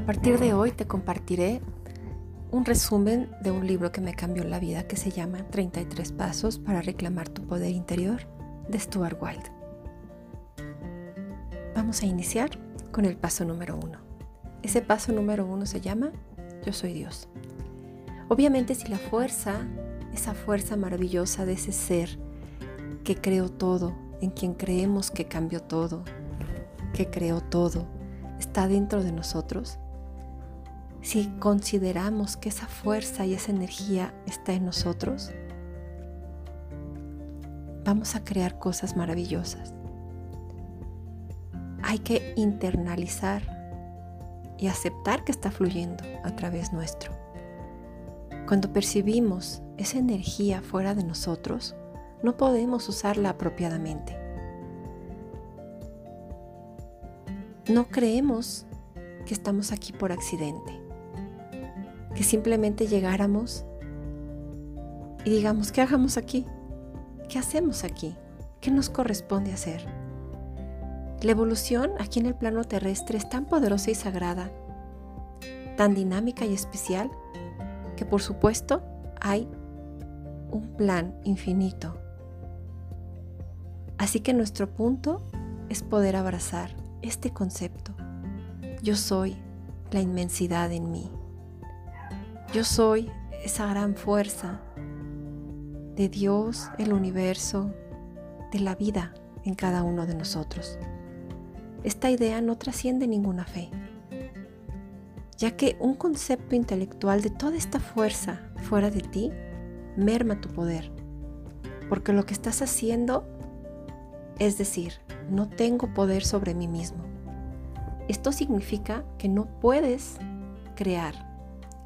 A partir de hoy te compartiré un resumen de un libro que me cambió la vida que se llama 33 Pasos para reclamar tu poder interior de Stuart Wilde. Vamos a iniciar con el paso número uno. Ese paso número uno se llama Yo soy Dios. Obviamente si la fuerza, esa fuerza maravillosa de ese ser que creó todo, en quien creemos que cambió todo, que creó todo, está dentro de nosotros, si consideramos que esa fuerza y esa energía está en nosotros, vamos a crear cosas maravillosas. Hay que internalizar y aceptar que está fluyendo a través nuestro. Cuando percibimos esa energía fuera de nosotros, no podemos usarla apropiadamente. No creemos que estamos aquí por accidente, que simplemente llegáramos y digamos, ¿qué hagamos aquí? ¿Qué hacemos aquí? ¿Qué nos corresponde hacer? La evolución aquí en el plano terrestre es tan poderosa y sagrada, tan dinámica y especial, que por supuesto hay un plan infinito. Así que nuestro punto es poder abrazar este concepto. Yo soy la inmensidad en mí. Yo soy esa gran fuerza de Dios, el universo, de la vida en cada uno de nosotros. Esta idea no trasciende ninguna fe, ya que un concepto intelectual de toda esta fuerza fuera de ti merma tu poder, porque lo que estás haciendo es decir, no tengo poder sobre mí mismo. Esto significa que no puedes crear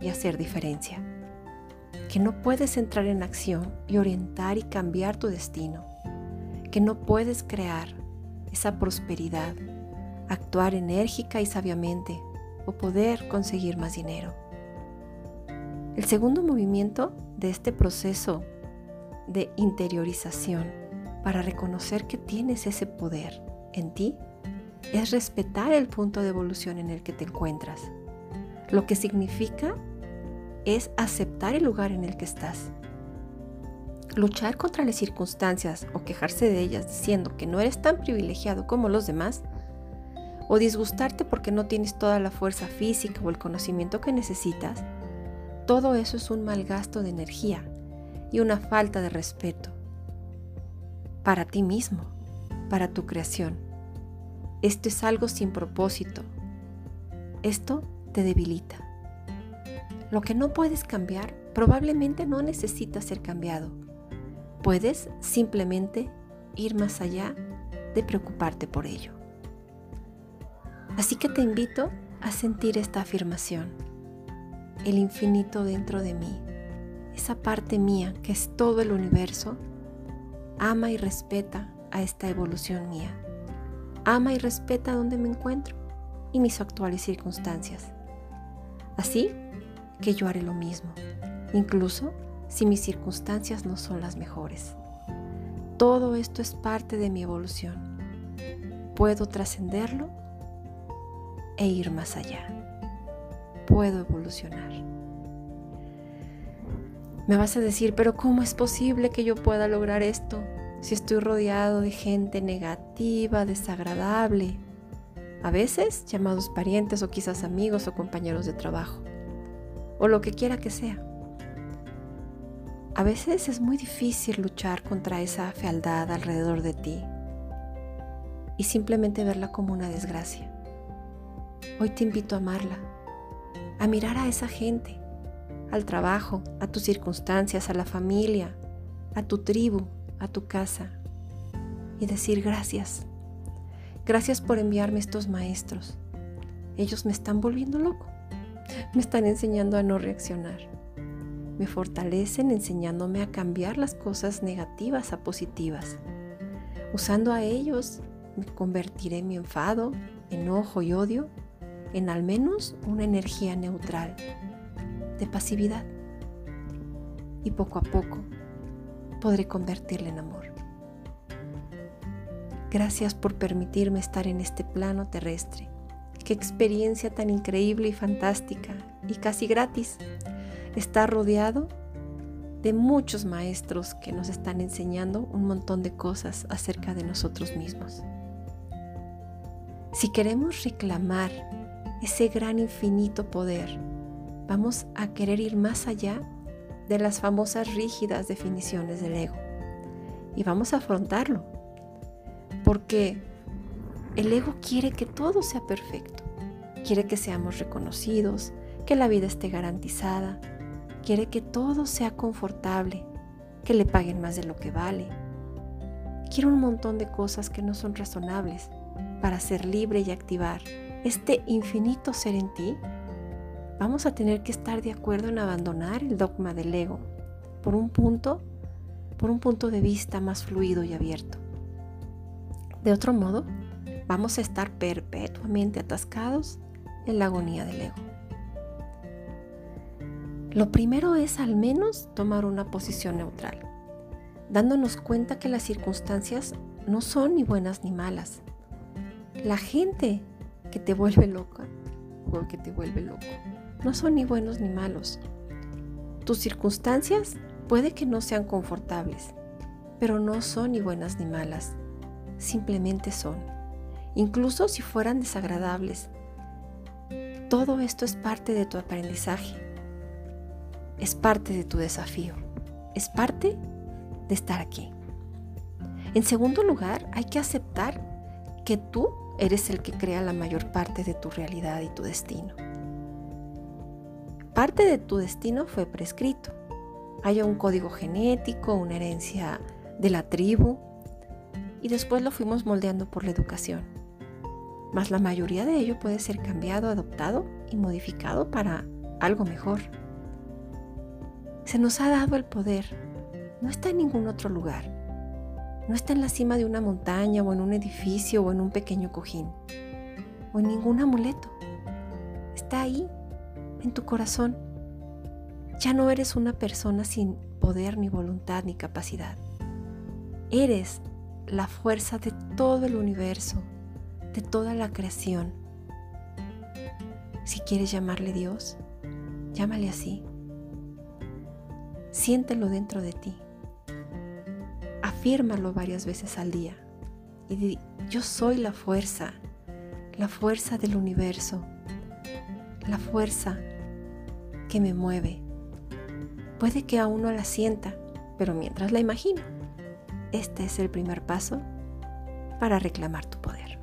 y hacer diferencia, que no puedes entrar en acción y orientar y cambiar tu destino, que no puedes crear esa prosperidad, actuar enérgica y sabiamente o poder conseguir más dinero. El segundo movimiento de este proceso de interiorización para reconocer que tienes ese poder en ti es respetar el punto de evolución en el que te encuentras. Lo que significa es aceptar el lugar en el que estás. Luchar contra las circunstancias o quejarse de ellas diciendo que no eres tan privilegiado como los demás, o disgustarte porque no tienes toda la fuerza física o el conocimiento que necesitas, todo eso es un mal gasto de energía y una falta de respeto para ti mismo, para tu creación. Esto es algo sin propósito. Esto te debilita. Lo que no puedes cambiar probablemente no necesita ser cambiado. Puedes simplemente ir más allá de preocuparte por ello. Así que te invito a sentir esta afirmación. El infinito dentro de mí, esa parte mía que es todo el universo, ama y respeta a esta evolución mía. Ama y respeta donde me encuentro y mis actuales circunstancias. Así que yo haré lo mismo, incluso si mis circunstancias no son las mejores. Todo esto es parte de mi evolución. Puedo trascenderlo e ir más allá. Puedo evolucionar. Me vas a decir, pero ¿cómo es posible que yo pueda lograr esto si estoy rodeado de gente negativa, desagradable? A veces llamados parientes o quizás amigos o compañeros de trabajo, o lo que quiera que sea. A veces es muy difícil luchar contra esa fealdad alrededor de ti y simplemente verla como una desgracia. Hoy te invito a amarla, a mirar a esa gente al trabajo, a tus circunstancias, a la familia, a tu tribu, a tu casa y decir gracias. Gracias por enviarme estos maestros. Ellos me están volviendo loco. Me están enseñando a no reaccionar. Me fortalecen enseñándome a cambiar las cosas negativas a positivas. Usando a ellos, me convertiré mi enfado, enojo y odio en al menos una energía neutral de pasividad y poco a poco podré convertirla en amor. Gracias por permitirme estar en este plano terrestre qué experiencia tan increíble y fantástica y casi gratis. Está rodeado de muchos maestros que nos están enseñando un montón de cosas acerca de nosotros mismos. Si queremos reclamar ese gran infinito poder, vamos a querer ir más allá de las famosas rígidas definiciones del ego y vamos a afrontarlo. Porque el ego quiere que todo sea perfecto, quiere que seamos reconocidos, que la vida esté garantizada, quiere que todo sea confortable, que le paguen más de lo que vale. Quiere un montón de cosas que no son razonables para ser libre y activar este infinito ser en ti. Vamos a tener que estar de acuerdo en abandonar el dogma del ego por un punto, por un punto de vista más fluido y abierto. De otro modo, vamos a estar perpetuamente atascados en la agonía del ego. Lo primero es al menos tomar una posición neutral, dándonos cuenta que las circunstancias no son ni buenas ni malas. La gente que te vuelve loca o que te vuelve loco no son ni buenos ni malos. Tus circunstancias puede que no sean confortables, pero no son ni buenas ni malas. Simplemente son. Incluso si fueran desagradables. Todo esto es parte de tu aprendizaje es parte de tu desafío, es parte de estar aquí. En segundo lugar, hay que aceptar que tú eres el que crea la mayor parte de tu realidad y tu destino. Parte de tu destino fue prescrito. Hay un código genético, una herencia de la tribu, y después lo fuimos moldeando por la educación. Mas la mayoría de ello puede ser cambiado, adoptado y modificado para algo mejor. Se nos ha dado el poder. No está en ningún otro lugar. No está en la cima de una montaña o en un edificio o en un pequeño cojín o en ningún amuleto. Está ahí, en tu corazón. Ya no eres una persona sin poder ni voluntad ni capacidad. Eres la fuerza de todo el universo, de toda la creación. Si quieres llamarle Dios, llámale así. Siéntelo dentro de ti. Afírmalo varias veces al día. Y di, yo soy la fuerza, la fuerza del universo, la fuerza que me mueve. Puede que aún no la sienta, pero mientras la imagino, este es el primer paso para reclamar tu poder.